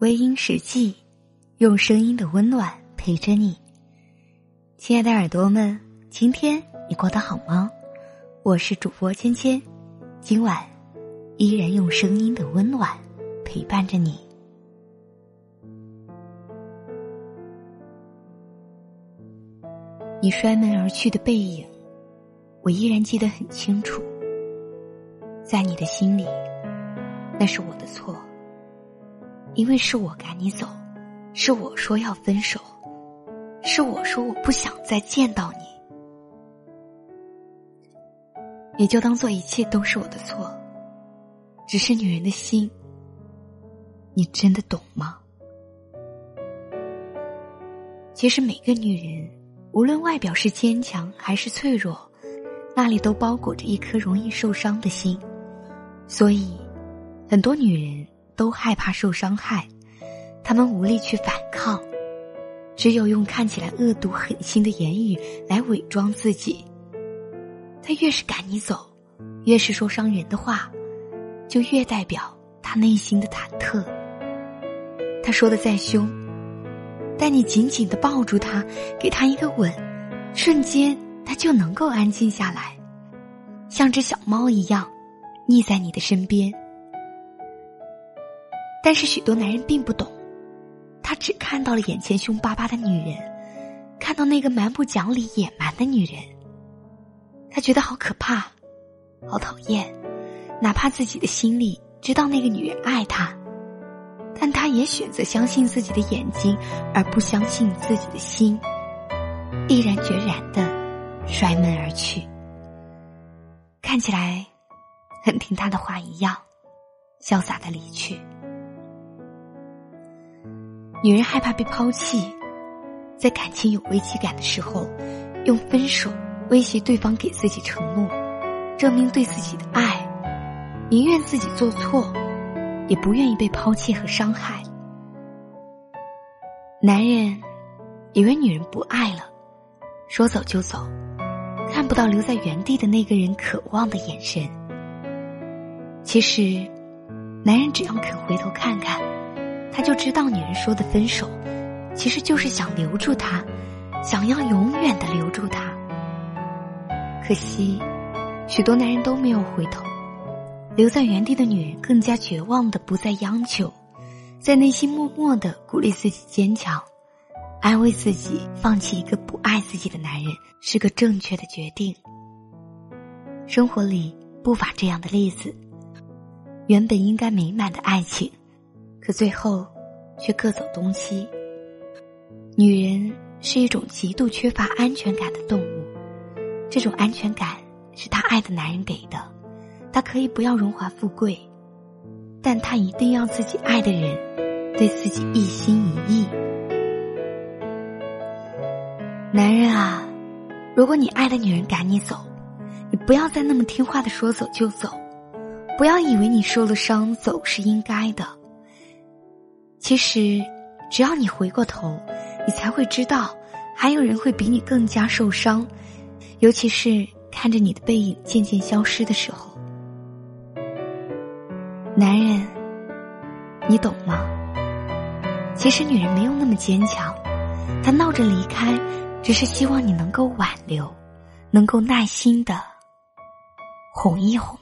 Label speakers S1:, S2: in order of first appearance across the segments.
S1: 微音时记，用声音的温暖陪着你，亲爱的耳朵们，今天你过得好吗？我是主播芊芊，今晚依然用声音的温暖陪伴着你。你摔门而去的背影，我依然记得很清楚。在你的心里，那是我的错。因为是我赶你走，是我说要分手，是我说我不想再见到你，也就当做一切都是我的错。只是女人的心，你真的懂吗？其实每个女人，无论外表是坚强还是脆弱，那里都包裹着一颗容易受伤的心，所以，很多女人。都害怕受伤害，他们无力去反抗，只有用看起来恶毒狠心的言语来伪装自己。他越是赶你走，越是说伤人的话，就越代表他内心的忐忑。他说的再凶，但你紧紧的抱住他，给他一个吻，瞬间他就能够安静下来，像只小猫一样，腻在你的身边。但是许多男人并不懂，他只看到了眼前凶巴巴的女人，看到那个蛮不讲理、野蛮的女人，他觉得好可怕，好讨厌。哪怕自己的心里知道那个女人爱他，但他也选择相信自己的眼睛，而不相信自己的心，毅然决然的摔门而去。看起来很听他的话一样，潇洒的离去。女人害怕被抛弃，在感情有危机感的时候，用分手威胁对方给自己承诺，证明对自己的爱，宁愿自己做错，也不愿意被抛弃和伤害。男人以为女人不爱了，说走就走，看不到留在原地的那个人渴望的眼神。其实，男人只要肯回头看看。他就知道，女人说的分手，其实就是想留住他，想要永远的留住他。可惜，许多男人都没有回头，留在原地的女人更加绝望的不再央求，在内心默默的鼓励自己坚强，安慰自己，放弃一个不爱自己的男人是个正确的决定。生活里不乏这样的例子，原本应该美满的爱情。可最后，却各走东西。女人是一种极度缺乏安全感的动物，这种安全感是她爱的男人给的。她可以不要荣华富贵，但她一定要自己爱的人对自己一心一意。男人啊，如果你爱的女人赶你走，你不要再那么听话的说走就走，不要以为你受了伤走是应该的。其实，只要你回过头，你才会知道，还有人会比你更加受伤。尤其是看着你的背影渐渐消失的时候，男人，你懂吗？其实女人没有那么坚强，她闹着离开，只是希望你能够挽留，能够耐心的哄一哄。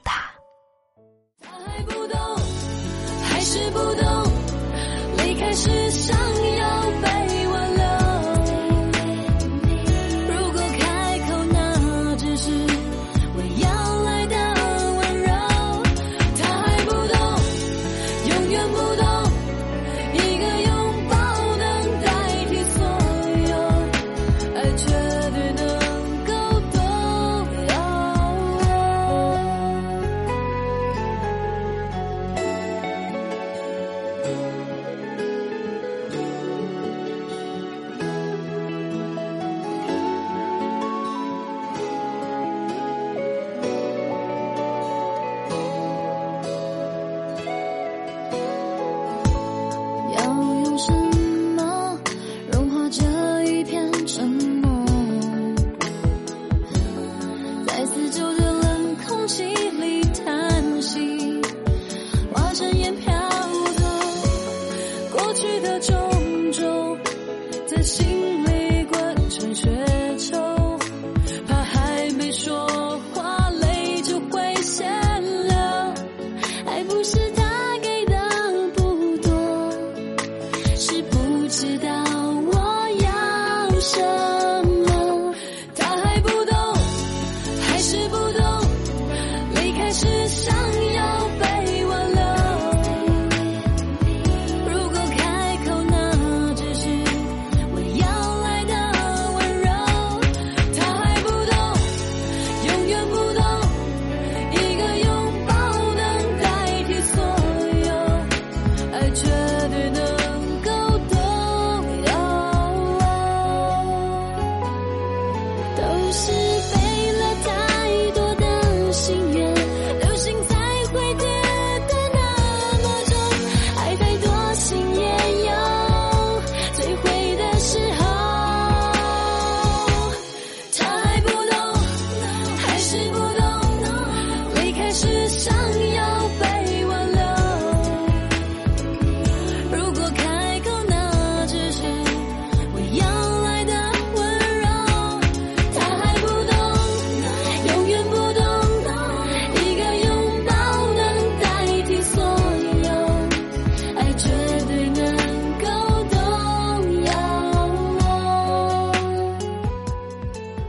S2: 在心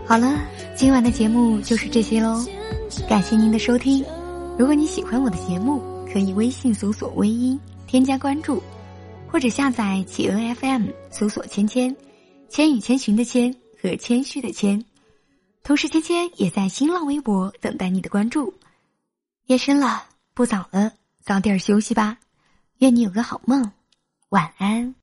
S1: 好了，今晚的节目就是这些喽，感谢您的收听。如果你喜欢我的节目，可以微信搜索“微音”添加关注，或者下载企鹅 FM 搜索“芊芊”，千与千寻的千和谦虚的谦。同时，芊芊也在新浪微博等待你的关注。夜深了，不早了，早点休息吧。愿你有个好梦，晚安。